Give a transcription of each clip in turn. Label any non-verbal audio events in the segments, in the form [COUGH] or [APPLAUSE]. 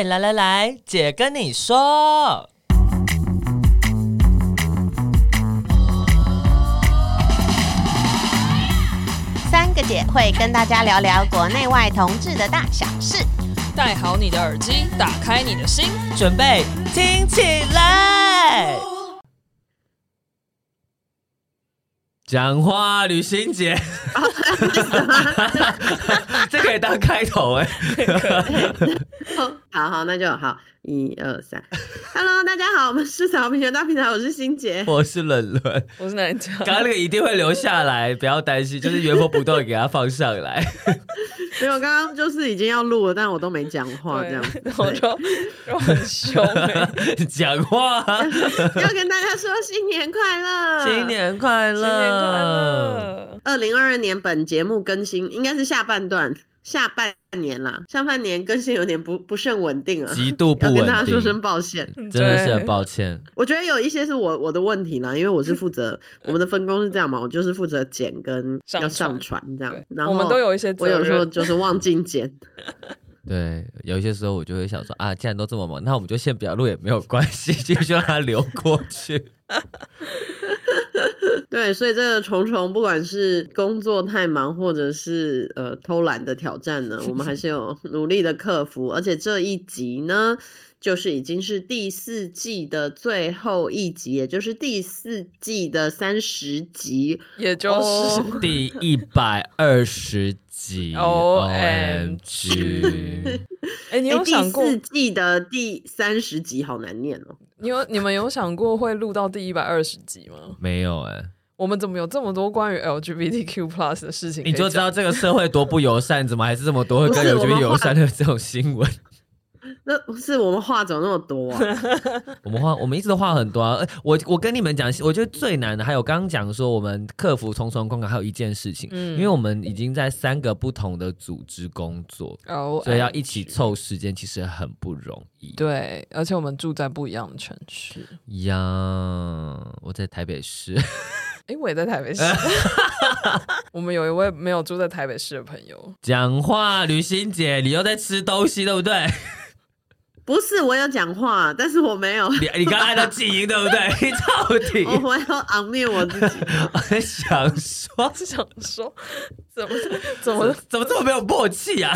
嘿，来来来，姐跟你说，三个姐会跟大家聊聊国内外同志的大小事。戴好你的耳机，打开你的心，准备听起来。讲话旅行姐，[LAUGHS] 这可以当开头哎。[LAUGHS] [LAUGHS] 好好，那就好。一二三，Hello，大家好，我们是彩虹平权大平台，我是欣杰，[LAUGHS] 我是冷伦，我是南江。刚刚那个一定会留下来，不要担心，就是原封不动的给他放上来。[LAUGHS] 没有，刚刚就是已经要录了，但我都没讲话，这样子，我就就很凶，[LAUGHS] 讲话要跟大家说新年快乐，新年快乐，新年快乐。二零二二年本节目更新应该是下半段。下半年啦，上半年更新有点不不甚稳定啊，极度不稳定，要跟大家说声抱歉，真的是很抱歉。我觉得有一些是我我的问题啦，因为我是负责我们的分工是这样嘛，我就是负责剪跟要上传这样，然后我们都有一些，我有时候就是忘记剪。[LAUGHS] 对，有一些时候我就会想说啊，既然都这么忙，那我们就先不要录也没有关系，继续让它流过去。[LAUGHS] [LAUGHS] 对，所以这个虫虫不管是工作太忙，或者是呃偷懒的挑战呢，我们还是有 [LAUGHS] 努力的克服。而且这一集呢，就是已经是第四季的最后一集，也就是第四季的三十集，也就是、oh, 第一百二十集。[LAUGHS] OMG！哎，你有想过第四季的第三十集好难念哦？你有你们有想过会录到第一百二十集吗？没有哎、欸。我们怎么有这么多关于 LGBTQ plus 的事情？你就知道这个社会多不友善，怎么还是这么多会跟 LGBT 友善的这种新闻？那不是我们话怎么那么多啊？[LAUGHS] 我们话我们一直都话很多啊！我我跟你们讲，我觉得最难的还有刚刚讲说我们克服重重关卡，还有一件事情，嗯，因为我们已经在三个不同的组织工作，哦，所以要一起凑时间，其实很不容易。对，而且我们住在不一样的城市。呀，我在台北市。[LAUGHS] 哎，我也在台北市。[LAUGHS] 我们有一位没有住在台北市的朋友。讲话，旅行姐，你又在吃东西，对不对？不是，我有讲话，但是我没有。你你刚按到静音，[LAUGHS] 对不对？你到底？我要昂灭我自己。我在想说，是想说，怎么怎么怎么这么没有默契啊？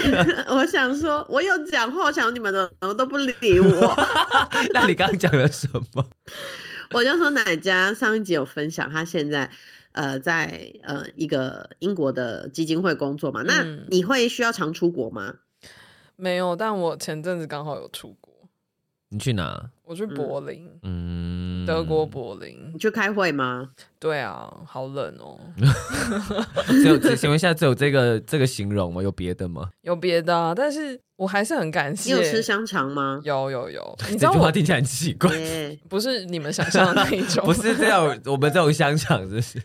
[LAUGHS] 我想说，我有讲话，我想你们的怎么都不理我。[LAUGHS] 那你刚刚讲了什么？我就说奶家上一集有分享，他现在呃在呃一个英国的基金会工作嘛。那你会需要常出国吗？嗯、没有，但我前阵子刚好有出国。你去哪？我去柏林，嗯，德国柏林。你去开会吗？[LAUGHS] 对啊，好冷哦。[LAUGHS] 只有请问一下，只有这个这个形容吗？有别的吗？有别的、啊，但是。我还是很感谢。你有吃香肠吗？有有有。[LAUGHS] 你这句话听起来很奇怪，不是你们想象的那一种，不是这样。我们这种香肠就是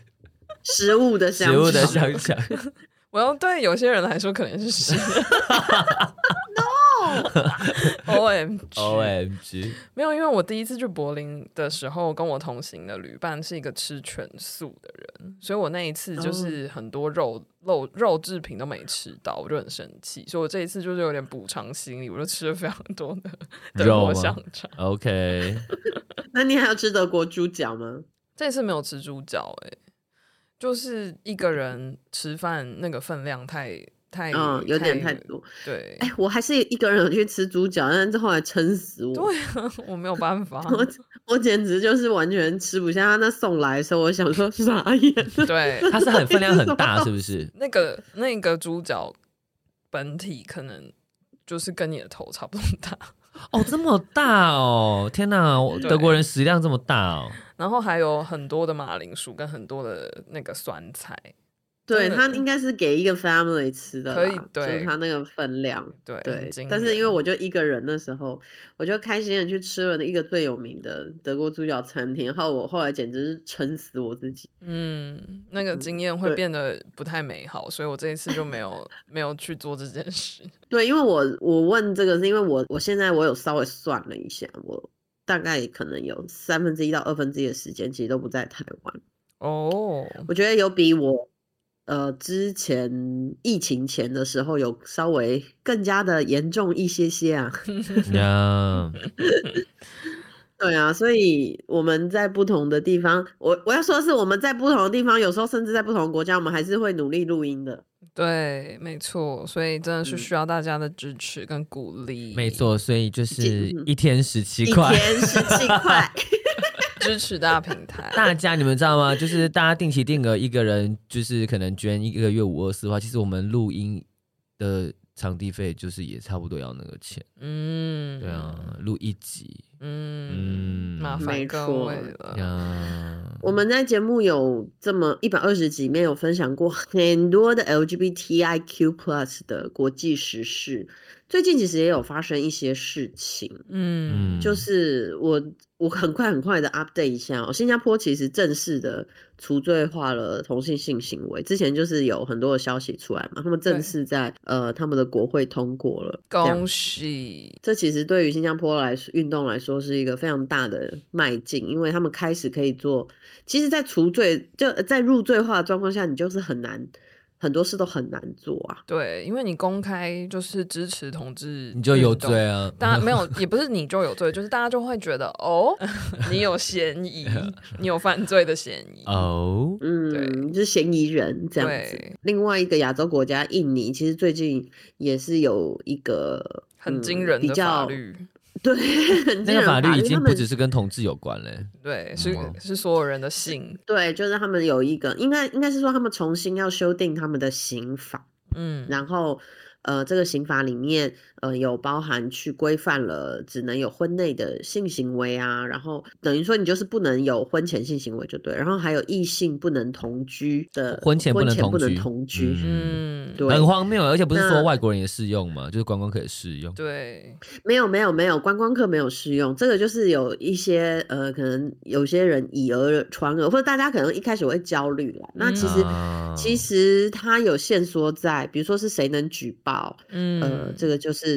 食物的香肠，食物的香肠。我要对有些人来说可能是食。[LAUGHS] [LAUGHS] O M O M G，没有，因为我第一次去柏林的时候，跟我同行的旅伴是一个吃全素的人，所以我那一次就是很多肉肉肉制品都没吃到，我就很生气，所以我这一次就是有点补偿心理，我就吃了非常多的德国香肠。OK，[LAUGHS] 那你还要吃德国猪脚吗？这次没有吃猪脚，哎，就是一个人吃饭那个分量太。太嗯，有点太多。对，哎、欸，我还是一个人去吃猪脚，但是后来撑死我。对啊，[LAUGHS] 我没有办法，我 [LAUGHS] 我简直就是完全吃不下。他那送来的时候，我想说傻眼。对，[LAUGHS] 它是很分量很大，是不是？那个那个猪脚本体可能就是跟你的头差不多大。哦，这么大哦！天哪，德国人食量这么大哦。然后还有很多的马铃薯跟很多的那个酸菜。对，他应该是给一个 family 吃的，可以，对，就是他那个分量，对对。但是因为我就一个人的时候，我就开心的去吃了一个最有名的德国猪脚餐厅，然后我后来简直是撑死我自己。嗯，那个经验会变得不太美好，所以我这一次就没有没有去做这件事。[LAUGHS] 对，因为我我问这个是因为我我现在我有稍微算了一下，我大概可能有三分之一到二分之一的时间其实都不在台湾。哦，我觉得有比我。呃之前疫情前的时候有稍微更加的严重一些些啊。[LAUGHS] 呀，[LAUGHS] 对啊，所以我们在不同的地方，我我要说的是我们在不同的地方，有时候甚至在不同的国家，我们还是会努力录音的。对，没错，所以真的是需要大家的支持跟鼓励。嗯、没错，所以就是一天十七块，一天十七块，[LAUGHS] 支持大平台。大家你们知道吗？就是大家定期定额，一个人就是可能捐一个月五二四的话，其实我们录音的场地费就是也差不多要那个钱。嗯，对啊，录一集。嗯，麻烦各位了。我们在节目有这么一百二十集，面有分享过很多的 LGBTIQ Plus 的国际时事。最近其实也有发生一些事情，嗯，就是我我很快很快的 update 一下哦，新加坡其实正式的除罪化了同性性行为，之前就是有很多的消息出来嘛，他们正式在呃他们的国会通过了，恭喜！这其实对于新加坡来说运动来说是一个非常大的迈进，因为他们开始可以做，其实，在除罪就在入罪化的状况下，你就是很难。很多事都很难做啊，对，因为你公开就是支持同志，你就有罪啊。大家没有，[LAUGHS] 也不是你就有罪，就是大家就会觉得哦，你有嫌疑，[LAUGHS] 你有犯罪的嫌疑哦，嗯，对，你是嫌疑人这样子。另外一个亚洲国家印尼，其实最近也是有一个很惊人的法律。[LAUGHS] 对，那个法律已经不只是跟同志有关了，对，是是所有人的性。对，就是他们有一个，应该应该是说他们重新要修订他们的刑法，嗯，然后。呃，这个刑法里面，呃，有包含去规范了只能有婚内的性行为啊，然后等于说你就是不能有婚前性行为就对，然后还有异性不能同居的，婚前不能同居，婚前不能同居，嗯，对，很荒谬，而且不是说外国人也适用嘛，就是观光客也适用，对，没有没有没有，观光客没有适用，这个就是有一些呃，可能有些人以讹传讹，或者大家可能一开始会焦虑了，那其实、嗯、其实它有线索在，比如说是谁能举报。嗯，呃，这个就是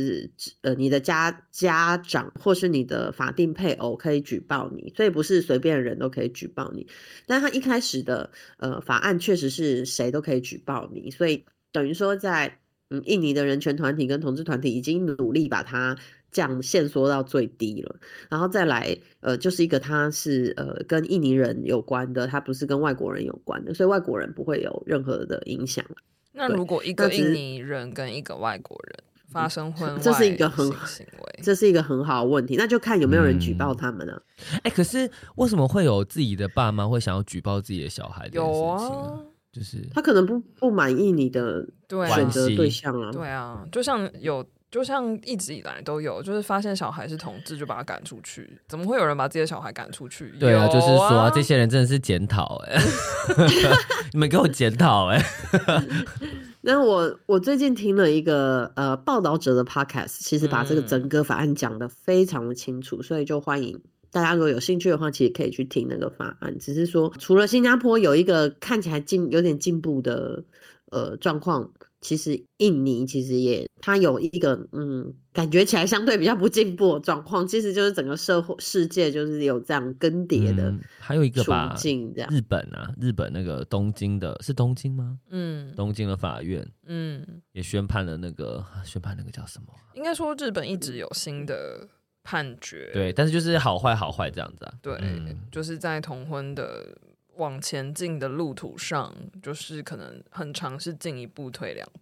呃，你的家家长或是你的法定配偶可以举报你，所以不是随便人都可以举报你。但他一开始的呃法案确实是谁都可以举报你，所以等于说在嗯印尼的人权团体跟同志团体已经努力把它降限缩到最低了，然后再来呃就是一个他是呃跟印尼人有关的，他不是跟外国人有关的，所以外国人不会有任何的影响。那如果一个印尼人跟一个外国人发生婚外这是一个很行为，这是一个很好的问题，那就看有没有人举报他们了。哎、嗯欸，可是为什么会有自己的爸妈会想要举报自己的小孩？有啊，就是他可能不不满意你的选择对象啊。对啊，就像有。就像一直以来都有，就是发现小孩是同志就把他赶出去，怎么会有人把自己的小孩赶出去？对啊，啊就是说、啊、这些人真的是检讨哎，[LAUGHS] 你们给我检讨哎。[LAUGHS] 那我我最近听了一个呃报道者的 podcast，其实把这个整个法案讲得非常的清楚，嗯、所以就欢迎大家如果有兴趣的话，其实可以去听那个法案。只是说，除了新加坡有一个看起来进有点进步的呃状况。其实印尼其实也，它有一个嗯，感觉起来相对比较不进步的状况，其实就是整个社会世界就是有这样更迭的、嗯，还有一个吧，日本啊，日本那个东京的是东京吗？嗯，东京的法院，嗯，也宣判了那个宣判那个叫什么？应该说日本一直有新的判决，对，但是就是好坏好坏这样子啊，对，嗯、就是在同婚的。往前进的路途上，就是可能很长，是进一步退两步。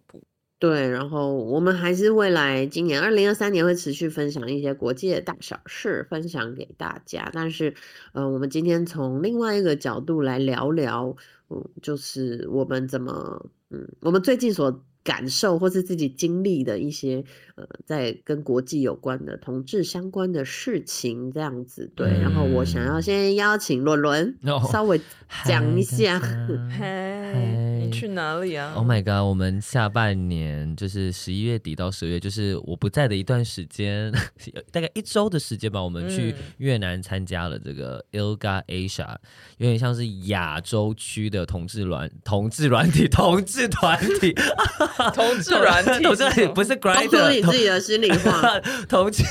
对，然后我们还是未来今年二零二三年会持续分享一些国际的大小事，分享给大家。但是，呃，我们今天从另外一个角度来聊聊，嗯，就是我们怎么，嗯，我们最近所。感受或是自己经历的一些呃，在跟国际有关的同志相关的事情，这样子对。嗯、然后我想要先邀请伦伦稍微讲一下。[LAUGHS] 去哪里啊？Oh my god！我们下半年就是十一月底到十月，就是我不在的一段时间，[LAUGHS] 大概一周的时间吧。我们去越南参加了这个 ILGA Asia，有点像是亚洲区的同志软同志软体同志团体。同志软体，[LAUGHS] 同志不是 Grindr，说你自己的心里话。[LAUGHS] 同志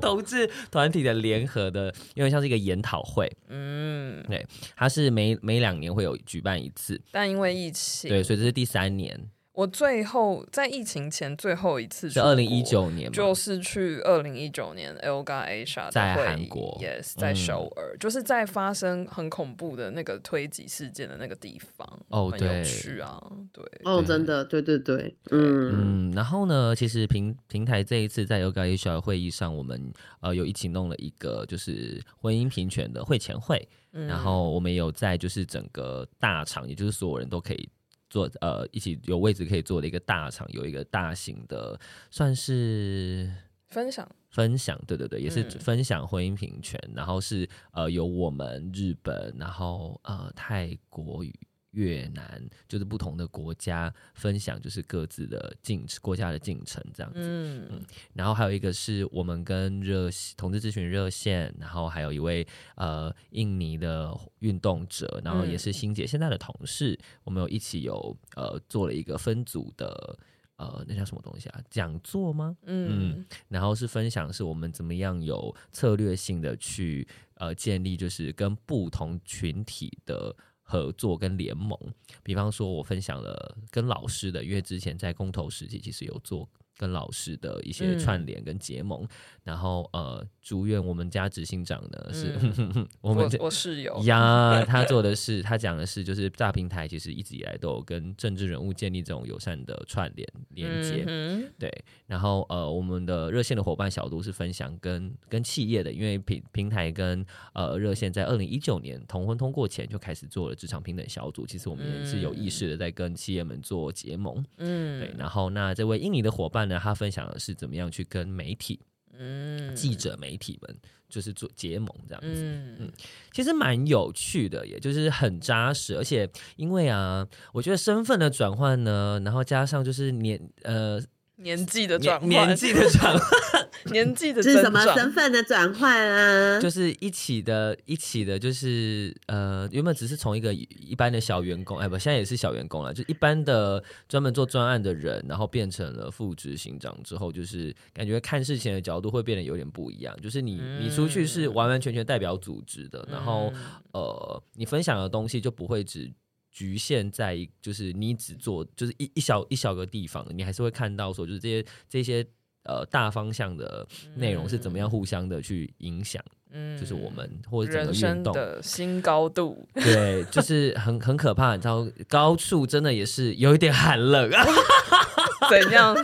同志团体的联合的，有点像是一个研讨会，嗯，对，它是每每两年会有举办一次，但因为疫情，对，所以这是第三年。我最后在疫情前最后一次是二零一九年，就是去二零一九年 ELGA Asia 在韩国，Yes，在首尔，嗯，就是在发生很恐怖的那个推挤事件的那个地方。哦，对，很有趣啊，对，哦，真的，对对对，嗯嗯。然后呢，其实平平台这一次在 ELGA Asia 会议上，我们呃有一起弄了一个就是婚姻平权的会前会，嗯，然后我们有在就是整个大场，也就是所有人都可以。坐呃，一起有位置可以坐的一个大厂，有一个大型的，算是分享分享，对对对，也是分享婚姻平权，嗯、然后是呃有我们日本，然后呃泰国语。越南就是不同的国家分享，就是各自的进国家的进程这样子。嗯嗯，然后还有一个是我们跟热同志咨询热线，然后还有一位呃印尼的运动者，然后也是欣姐现在的同事，嗯、我们有一起有呃做了一个分组的呃那叫什么东西啊讲座吗？嗯，嗯，然后是分享是我们怎么样有策略性的去呃建立，就是跟不同群体的。合作跟联盟，比方说，我分享了跟老师的，因为之前在公投时期其实有做。跟老师的一些串联跟结盟，嗯、然后呃，祝愿我们家执行长呢是、嗯、[LAUGHS] 我们我室友呀，[LAUGHS] 他做的是他讲的是就是大平台其实一直以来都有跟政治人物建立这种友善的串联连接，嗯、对，然后呃，我们的热线的伙伴小杜是分享跟跟企业的，因为平平台跟呃热线在二零一九年同婚通过前就开始做了职场平等小组，其实我们也是有意识的在跟企业们做结盟，嗯，对，然后那这位印尼的伙伴。那他分享的是怎么样去跟媒体、嗯，记者、媒体们就是做结盟这样子，嗯，嗯，其实蛮有趣的，也就是很扎实，而且因为啊，我觉得身份的转换呢，然后加上就是年呃。年纪的转换，年纪的转换，[LAUGHS] 年纪的是什么身份的转换啊？就是一起的，一起的，就是呃，原本只是从一个一般的小员工，哎不，现在也是小员工了，就一般的专门做专案的人，然后变成了副执行长之后，就是感觉看事情的角度会变得有点不一样。就是你你出去是完完全全代表组织的，然后呃，你分享的东西就不会只。局限在就是你只做就是一一小一小个地方，你还是会看到说就是这些这些呃大方向的内容是怎么样互相的去影响，嗯，就是我们或者整个运动的新高度，对，就是很很可怕，你知道高处真的也是有一点寒冷啊，[LAUGHS] 怎样？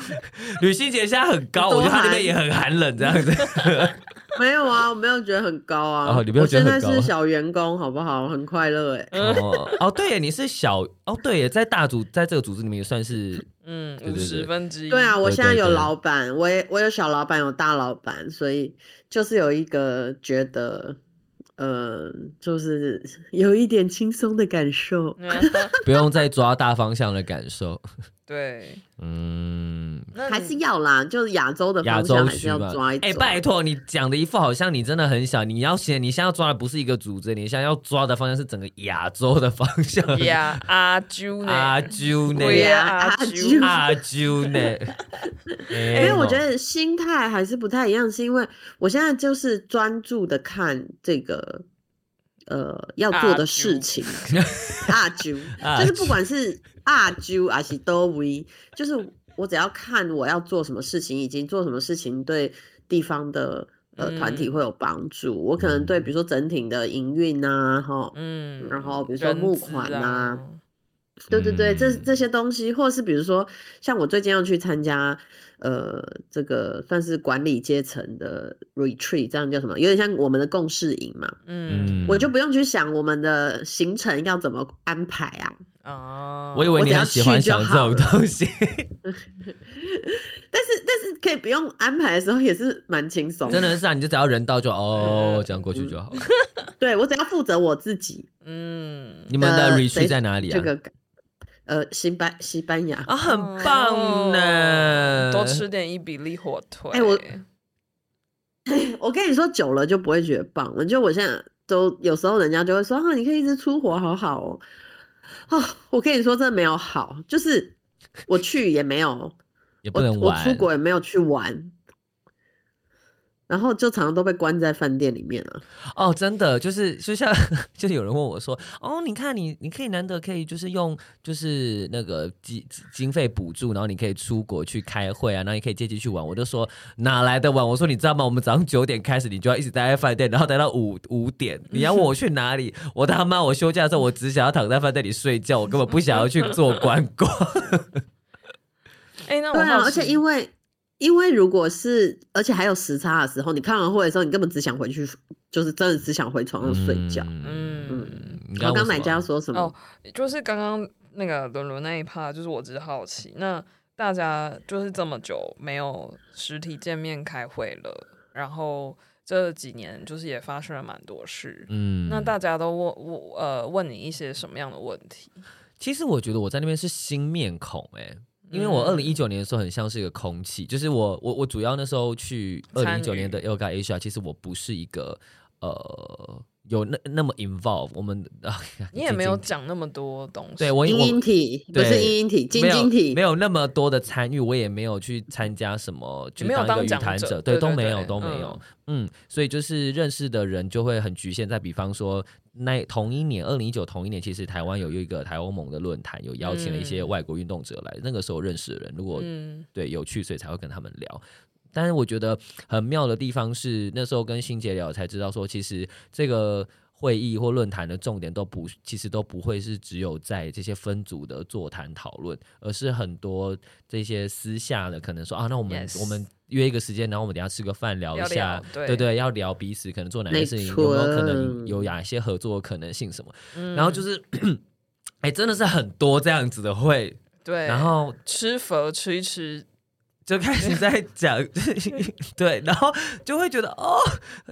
吕欣姐现在很高，我觉得他那边也很寒冷，这样子。[LAUGHS] 没有啊，我没有觉得很高啊。哦，你没有觉得很高？我现在是小员工，好不好？很快乐哎。哦哦，对耶，你是小哦，对耶，在大组，在这个组织里面也算是嗯五十分之一。对啊，我现在有老板，我也我有小老板，有大老板，所以就是有一个觉得，呃，就是有一点轻松的感受，[LAUGHS] 不用再抓大方向的感受。对，嗯，还是要啦，就是亚洲的方向还是要抓一抓。哎、欸，拜托，你讲的一副好像你真的很小，你要写，你现在要抓的不是一个组织，你现在要抓的方向是整个亚洲的方向。[LAUGHS] 呀，阿啾呢？阿啾呢？阿啾阿啾呢？[LAUGHS] 因为我觉得心态还是不太一样，是因为我现在就是专注的看这个。呃，要做的事情，阿啾，[LAUGHS] 就是不管是阿啾还是多维，就是我只要看我要做什么事情，以及做什么事情对地方的呃团体会有帮助。嗯、我可能对比如说整体的营运啊，哈，嗯，然后比如说募款啊，啊对对对，这这些东西，或是比如说像我最近要去参加。呃，这个算是管理阶层的 retreat，这样叫什么？有点像我们的共事营嘛。嗯，我就不用去想我们的行程要怎么安排啊。哦，我以为你很喜欢想这种东西。[LAUGHS] 但是但是可以不用安排的时候也是蛮轻松。真的是啊，你就只要人到就哦，这样过去就好了。对，我只要负责我自己。嗯，你们的 retreat 在哪里啊？这个。呃，西班西班牙啊，很棒呢，多吃点伊比利火腿。哎、欸，我，[LAUGHS] 我跟你说久了就不会觉得棒了。就我现在都有时候人家就会说啊，你可以一直出国，好好哦。哦，我跟你说，真的没有好，就是我去也没有，也不能玩，我，我出国也没有去玩。然后就常常都被关在饭店里面啊。哦，真的就是就像 [LAUGHS] 就有人问我说，哦，你看你你可以难得可以就是用就是那个经经费补助，然后你可以出国去开会啊，然后你可以借机去玩。我就说哪来的玩？我说你知道吗？我们早上九点开始，你就要一直待在饭店，然后待到五五点。你要问我去哪里？我他妈我休假的时候，我只想要躺在饭店里睡觉，我根本不想要去做观光。[LAUGHS] 哎、欸，那我对啊，而且因为。因为如果是，而且还有时差的时候，你看完会的时候，你根本只想回去，就是真的只想回床上睡觉。嗯嗯。我刚奶家说什么？哦，就是刚刚那个伦伦那一趴，就是我只是好奇，那大家就是这么久没有实体见面开会了，然后这几年就是也发生了蛮多事。嗯。那大家都问我呃问你一些什么样的问题？其实我觉得我在那边是新面孔、欸，哎。因为我二零一九年的时候很像是一个空气，就是我我我主要那时候去二零一九年的 Yoga Asia，其实我不是一个呃有那那么 involve 我们啊，你也没有讲那么多东西，对我晶晶体不是晶晶体，晶晶体没有那么多的参与，我也没有去参加什么，就当一个语谈者，对，都没有都没有，嗯，所以就是认识的人就会很局限，在比方说。那同一年，二零一九同一年，其实台湾有一个台欧盟的论坛，有邀请了一些外国运动者来。嗯、那个时候认识的人，如果、嗯、对有趣，所以才会跟他们聊。但是我觉得很妙的地方是，那时候跟欣姐聊才知道说，其实这个会议或论坛的重点都不，其实都不会是只有在这些分组的座谈讨论，而是很多这些私下的，可能说啊，那我们.我们。约一个时间，然后我们等下吃个饭聊一下，聊对，对。对，要聊彼此可能做哪些事情，有没有可能有哪些合作的可能性什么？嗯、然后就是，[CLEARS THROAT] 哎、欸，真的是很多这样子的会，对，然后吃佛吃一吃，就开始在讲，[LAUGHS] 对，然后就会觉得哦，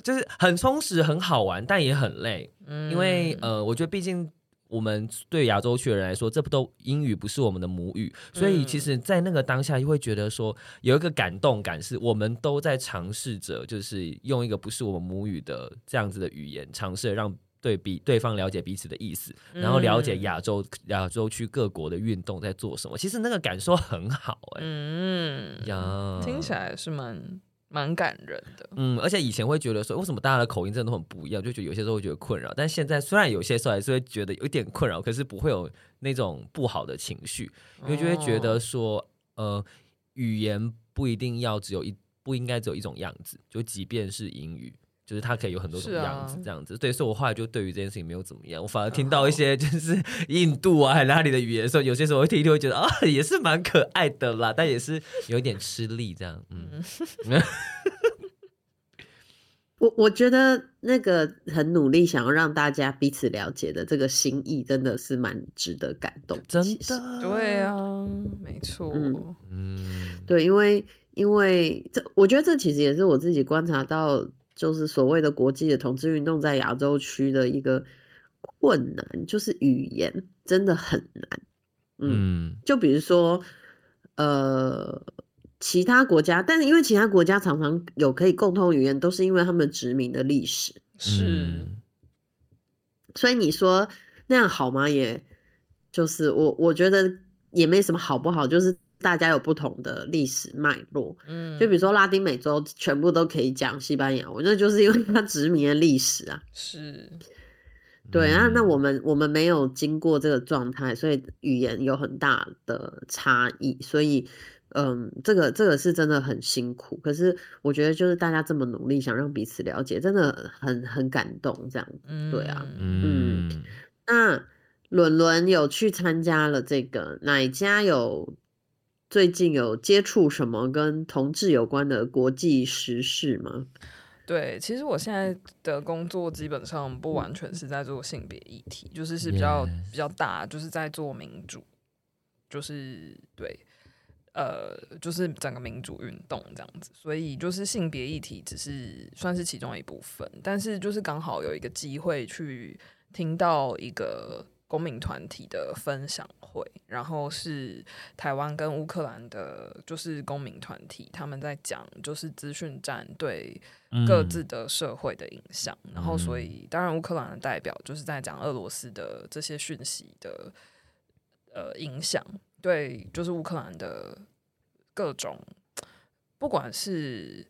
就是很充实、很好玩，但也很累，嗯、因为呃，我觉得毕竟。我们对亚洲区的人来说，这不都英语不是我们的母语，所以其实，在那个当下，就会觉得说有一个感动感，是我们都在尝试着，就是用一个不是我们母语的这样子的语言，尝试让对比对方了解彼此的意思，然后了解亚洲亚洲区各国的运动在做什么。其实那个感受很好，欸，哎，嗯。呀，听起来是蛮。蛮感人的，嗯，而且以前会觉得说，为什么大家的口音真的都很不一样，就觉得有些时候会觉得困扰。但现在虽然有些时候还是会觉得有一点困扰，可是不会有那种不好的情绪，因为就会觉得说，呃，语言不一定要只有一，不应该只有一种样子，就即便是英语。就是它可以有很多种样子，这样子，啊、对，所以我后来就对于这件事情没有怎么样，我反而听到一些就是 [LAUGHS] 印度啊，还哪里的语言的时候，有些时候我会听一听，会觉得啊，[LAUGHS] 也是蛮可爱的啦，但也是有一点吃力，这样，嗯。[LAUGHS] 我我觉得那个很努力想要让大家彼此了解的这个心意，真的是蛮值得感动，真的，对啊，没错，嗯，嗯。对，因为因为这，我觉得这其实也是我自己观察到。就是所谓的国际的同志运动在亚洲区的一个困难，就是语言真的很难。嗯，就比如说，呃，其他国家，但是因为其他国家常常有可以共通语言，都是因为他们殖民的历史。是，所以你说那样好吗？也就是我我觉得也没什么好不好，就是。大家有不同的历史脉络，嗯，就比如说拉丁美洲全部都可以讲西班牙，我觉得就是因为它殖民的历史啊，是，对啊，那我们我们没有经过这个状态，所以语言有很大的差异，所以嗯，这个这个是真的很辛苦，可是我觉得就是大家这么努力想让彼此了解，真的很很感动，这样，嗯，对啊，嗯，嗯，那伦伦有去参加了这个哪家有？最近有接触什么跟同志有关的国际时事吗？对，其实我现在的工作基本上不完全是在做性别议题，就是是比较.比较大，就是在做民主，就是对，呃，就是整个民主运动这样子。所以就是性别议题只是算是其中一部分，但是就是刚好有一个机会去听到一个。公民团体的分享会，然后是台湾跟乌克兰的，就是公民团体，他们在讲就是资讯战对各自的社会的影响。然后，所以当然乌克兰的代表就是在讲俄罗斯的这些讯息的呃影响，对，就是乌克兰的各种，不管是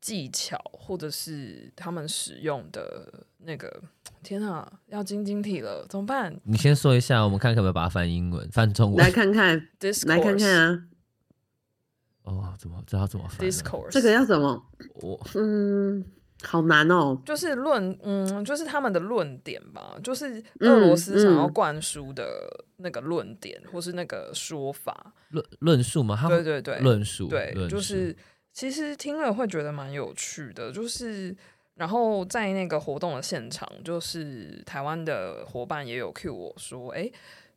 技巧，或者是他们使用的那个，天啊，要晶晶体了，怎么办？你先说一下，我们看可不可以把它翻英文、翻中文？来看看，Discourse 来看看啊。哦，怎么知道怎么翻？Discourse 这个要怎么？我嗯。好难哦，就是论，嗯，就是他们的论点吧，就是俄罗斯想要灌输的那个论点，嗯嗯、或是那个说法，论论述吗？对对对，论述，对，就是其实听了会觉得蛮有趣的，就是然后在那个活动的现场，就是台湾的伙伴也有 cue 我说，哎。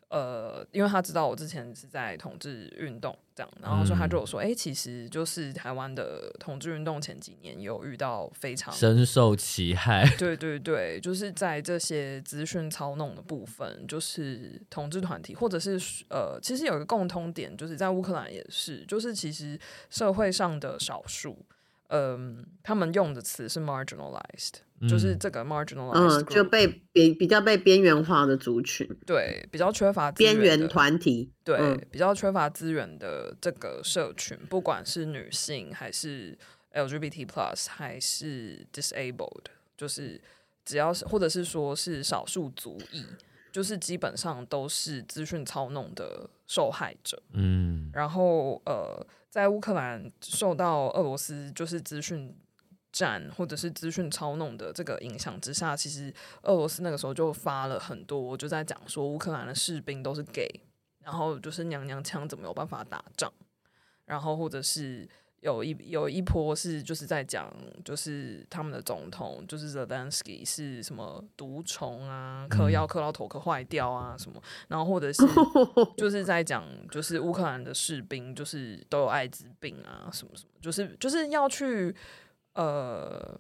呃，因为他知道我之前是在同志运动这样，然后说他就有说，哎、其实就是台湾的同志运动前几年有遇到非常深受其害，对对对，就是在这些资讯操弄的部分，就是同志团体或者是呃，其实有一个共通点，就是在乌克兰也是，就是其实社会上的少数。嗯，他们用的词是 marginalized，、嗯、就是这个 marginalized，嗯，就被比比较被边缘化的族群，对，比较缺乏边缘团体，对，嗯、比较缺乏资源的这个社群，不管是女性还是 LGBT plus 还是 disabled，就是只要是或者是说是少数族裔，就是基本上都是资讯操弄的受害者，嗯，然后呃。在乌克兰受到俄罗斯就是资讯战或者是资讯操弄的这个影响之下，其实俄罗斯那个时候就发了很多，就在讲说乌克兰的士兵都是 gay，然后就是娘娘腔怎么有办法打仗，然后或者是。有一有一波是就是在讲，就是他们的总统就是 Zelensky 是什么毒虫啊，嗑药嗑到头壳坏掉啊什么，然后或者是 [LAUGHS] 就是在讲，就是乌克兰的士兵就是都有艾滋病啊什么什么，就是就是要去呃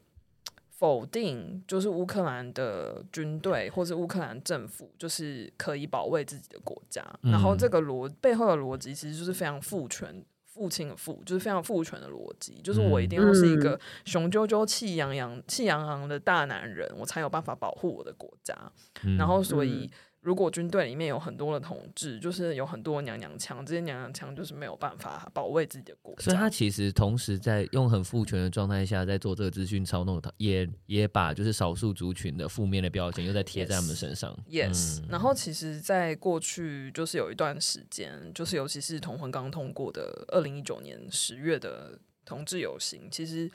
否定，就是乌克兰的军队或者乌克兰政府就是可以保卫自己的国家，然后这个逻背后的逻辑其实就是非常父权。父亲的父就是非常父权的逻辑，就是我一定要是一个雄赳赳、气扬扬、气昂昂的大男人，我才有办法保护我的国家。嗯、然后，所以如果军队里面有很多的同志，就是有很多娘娘腔，这些娘娘腔就是没有办法保卫自己的国家。所以，他其实同时在用很父权的状态下，在做这个资讯操弄，也也把就是少数族群的负面的标签又在贴在他们身上。Yes，, yes、嗯、然后其实，在过去就是有一段时间，就是尤其是同婚刚通过的二。二零一九年十月的同志游行，其实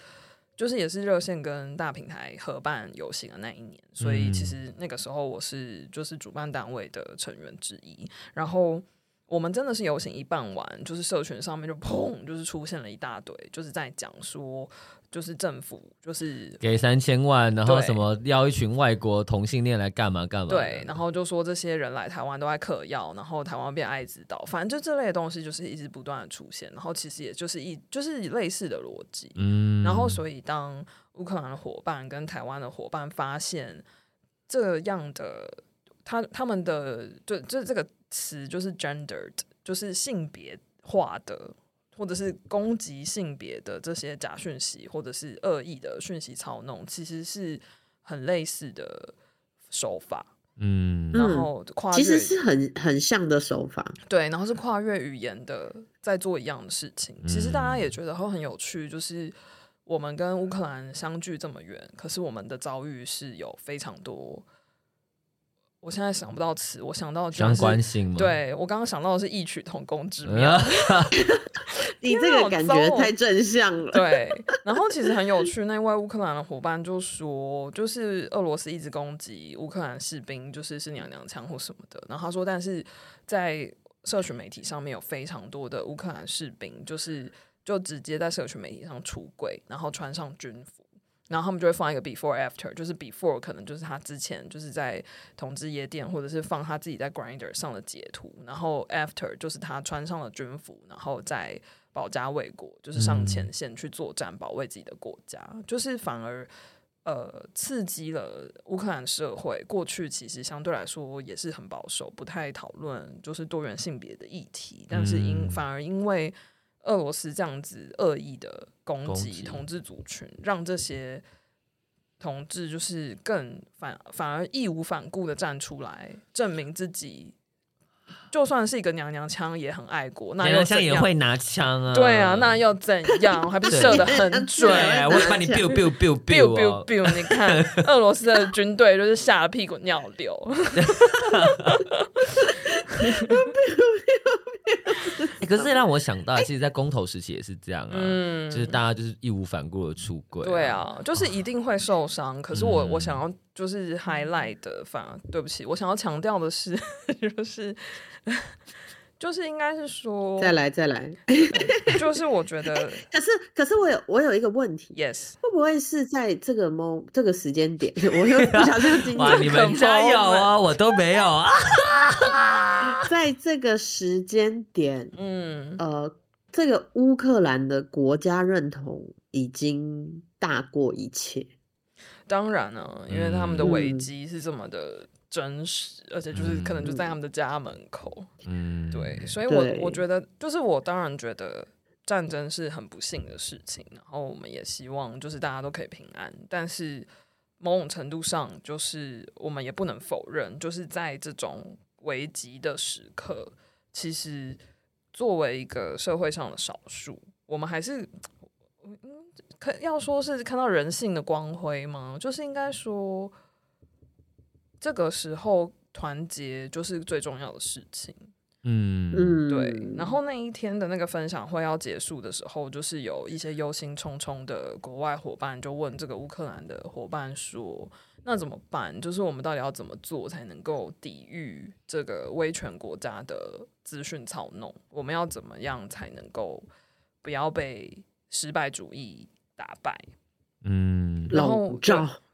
就是也是热线跟大平台合办游行的那一年，所以其实那个时候我是就是主办单位的成员之一，然后。我们真的是游行一办完，就是社群上面就砰，就是出现了一大堆，就是在讲说，就是政府就是给三千万，然后什么要一群外国同性恋来干嘛干嘛，对，然后就说这些人来台湾都在嗑药，然后台湾变艾滋岛，反正就这类的东西就是一直不断的出现，然后其实也就是一就是类似的逻辑，嗯，然后所以当乌克兰的伙伴跟台湾的伙伴发现这样的，他他们的就就这个。词就是 gendered，就是性别化的，或者是攻击性别的这些假讯息，或者是恶意的讯息操弄，其实是很类似的手法。嗯，然后跨越，其实是很很像的手法。对，然后是跨越语言的，在做一样的事情。其实大家也觉得会很有趣，就是我们跟乌克兰相距这么远，可是我们的遭遇是有非常多。我现在想不到词，我想到的就是相关性吗？对，我刚刚想到的是异曲同工之妙。[LAUGHS] [LAUGHS] 你这个感觉太正向了。对，然后其实很有趣，那位乌克兰的伙伴就说，就是俄罗斯一直攻击乌克兰士兵，就是是娘娘腔或什么的。然后他说，但是在社群媒体上面有非常多的乌克兰士兵，就是就直接在社群媒体上出轨，然后穿上军服。然后他们就会放一个 before after，就是 before 可能就是他之前就是在同志夜店，或者是放他自己在 Grinder 上的截图，然后 after 就是他穿上了军服，然后在保家卫国，就是上前线去作战，保卫自己的国家，嗯、就是反而呃刺激了乌克兰社会。过去其实相对来说也是很保守，不太讨论就是多元性别的议题，但是因反而因为。俄罗斯这样子恶意的攻击同志族群，让这些同志就是更反反而义无反顾的站出来，证明自己就算是一个娘娘腔，也很爱国。那娘娘腔也会拿枪啊？对啊，那又怎样？还不是射的很 [LAUGHS] 准？我会把你 biu biu biu biu biu biu。你看俄罗斯的军队就是吓得屁滚尿流。[LAUGHS] [LAUGHS] 可是让我想到，其实，在公投时期也是这样啊，嗯，就是大家就是义无反顾的出轨。对啊，就是一定会受伤。可是我我想要就是 highlight 的，反而对不起，我想要强调的是，[LAUGHS] 就是。就是应该是说，再来再来，就是我觉得，可是可是我有我有一个问题，yes，会不会是在这个 mo 这个时间点，我又不小心进 [LAUGHS] 哇，你们家有啊，我都没有啊，[LAUGHS] 在这个时间点，嗯呃，这个乌克兰的国家认同已经大过一切，当然了，因为他们的危机是这么的。真实，而且就是可能就在他们的家门口，嗯，对，所以我我觉得，就是我当然觉得战争是很不幸的事情，然后我们也希望就是大家都可以平安，但是某种程度上，就是我们也不能否认，就是在这种危急的时刻，其实作为一个社会上的少数，我们还是，嗯，可要说是看到人性的光辉吗？就是应该说。这个时候团结就是最重要的事情，嗯嗯，对。然后那一天的那个分享会要结束的时候，就是有一些忧心忡忡的国外伙伴就问这个乌克兰的伙伴说：“那怎么办？就是我们到底要怎么做才能够抵御这个威权国家的资讯操弄？我们要怎么样才能够不要被失败主义打败？”嗯，然后。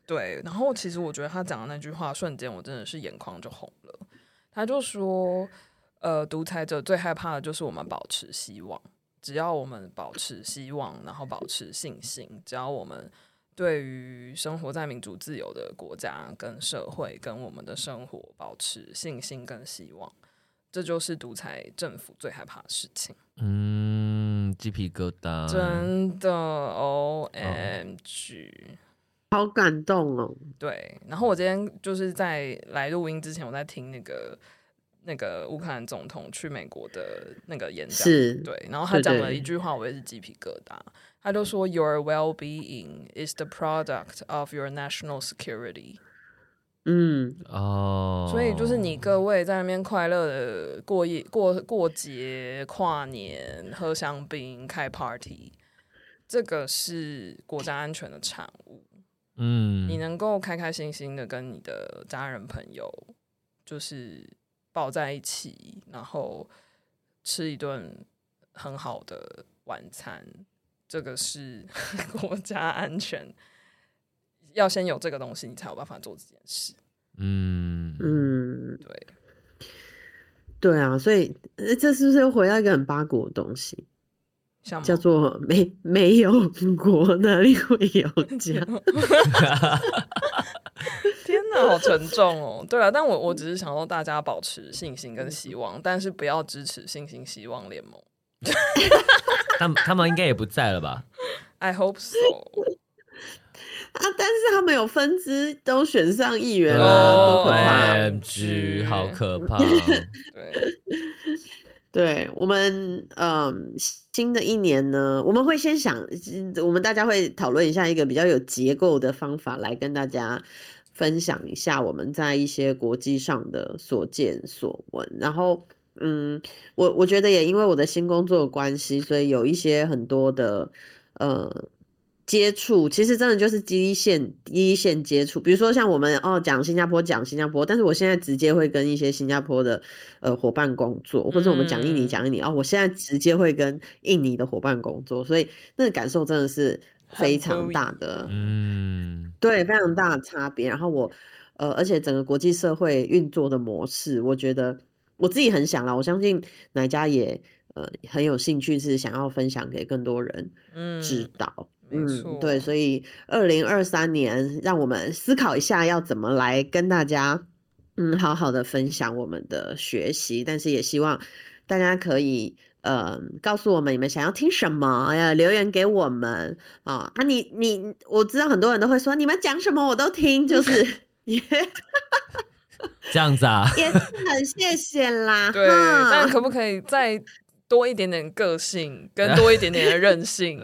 对，然后其实我觉得他讲的那句话，瞬间我真的是眼眶就红了。他就说：“呃，独裁者最害怕的就是我们保持希望，只要我们保持希望，然后保持信心，只要我们对于生活在民主自由的国家跟社会跟我们的生活保持信心跟希望，这就是独裁政府最害怕的事情。”嗯，鸡皮疙瘩，真的，OMG。哦好感动哦！对，然后我今天就是在来录音之前，我在听那个那个乌克兰总统去美国的那个演讲，是，对，然后他讲了一句话，我也是鸡皮疙瘩。他就说：“Your well-being is the product of your national security。”嗯，哦，所以就是你各位在那边快乐的过夜、过过节、跨年、喝香槟、开 party，这个是国家安全的产物。嗯，你能够开开心心的跟你的家人朋友，就是抱在一起，然后吃一顿很好的晚餐，这个是 [LAUGHS] 国家安全，要先有这个东西，你才有办法做这件事。嗯嗯，对，对啊，所以这是不是又回到一个很八股的东西？叫做没没有国哪里会有家？[LAUGHS] 天哪，好沉重哦！对啊，但我我只是想说大家保持信心跟希望，但是不要支持信心希望联盟。[LAUGHS] 他们他们应该也不在了吧？I hope so。[LAUGHS] 啊，但是他们有分支都选上议员了，OMG，好可怕！对。对我们，嗯，新的一年呢，我们会先想，我们大家会讨论一下一个比较有结构的方法，来跟大家分享一下我们在一些国际上的所见所闻。然后，嗯，我我觉得也因为我的新工作关系，所以有一些很多的，呃。接触其实真的就是第一线，第一线接触。比如说像我们哦讲新加坡讲新加坡，但是我现在直接会跟一些新加坡的呃伙伴工作，或者我们讲印尼讲印尼哦，我现在直接会跟印尼的伙伴工作，所以那个感受真的是非常大的，嗯，对，非常大的差别。然后我呃，而且整个国际社会运作的模式，我觉得我自己很想啦，我相信哪家也呃很有兴趣，是想要分享给更多人知道。嗯嗯，对，所以二零二三年，让我们思考一下要怎么来跟大家，嗯，好好的分享我们的学习，但是也希望大家可以，呃，告诉我们你们想要听什么呀，留言给我们啊啊，你你，我知道很多人都会说你们讲什么我都听，就是。[LAUGHS] 这样子啊，也是 [LAUGHS] 很谢谢啦。对，但可不可以再多一点点个性，跟 [LAUGHS] 多一点点的任性？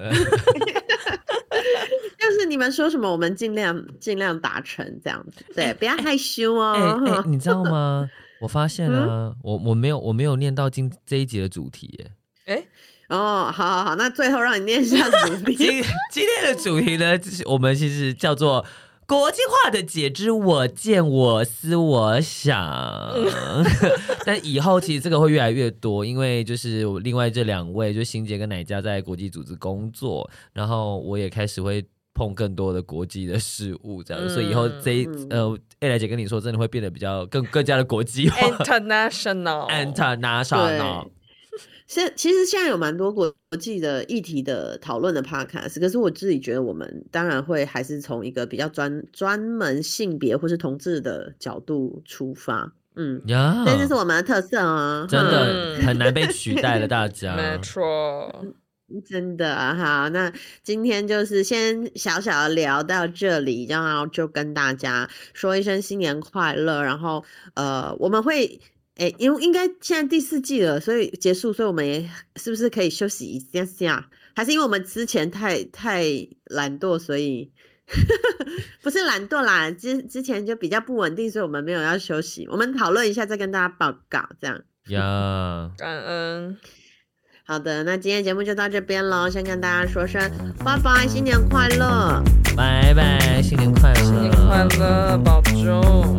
就是你们说什么，我们尽量尽量达成这样子。对，不要害羞哦。欸欸、[LAUGHS] 你知道吗？我发现啊，嗯、我我没有我没有念到今这一集的主题耶。哎、欸，哦，好好好，那最后让你念一下主题。[LAUGHS] 今今天的主题呢，我们其实叫做。国际化的解之我见我思我想，[LAUGHS] 但以后其实这个会越来越多，因为就是另外这两位，就欣姐跟奶家在国际组织工作，然后我也开始会碰更多的国际的事物，这样，嗯、所以以后这一呃，艾莱姐跟你说，真的会变得比较更更加的国际化，international，international。现其实现在有蛮多国际的议题的讨论的 podcast，可是我自己觉得我们当然会还是从一个比较专专门性别或是同志的角度出发，嗯，呀，这是我们的特色啊，真的很难被取代了，[LAUGHS] 大家，没错，真的好，那今天就是先小小的聊到这里，然后就跟大家说一声新年快乐，然后呃，我们会。哎、欸，因为应该现在第四季了，所以结束，所以我们也是不是可以休息一下下？还是因为我们之前太太懒惰，所以 [LAUGHS] 不是懒惰啦，之之前就比较不稳定，所以我们没有要休息。我们讨论一下，再跟大家报告，这样。呀，感恩。好的，那今天节目就到这边喽，先跟大家说声拜拜，新年快乐，拜拜，新年快乐，新年快乐，保重。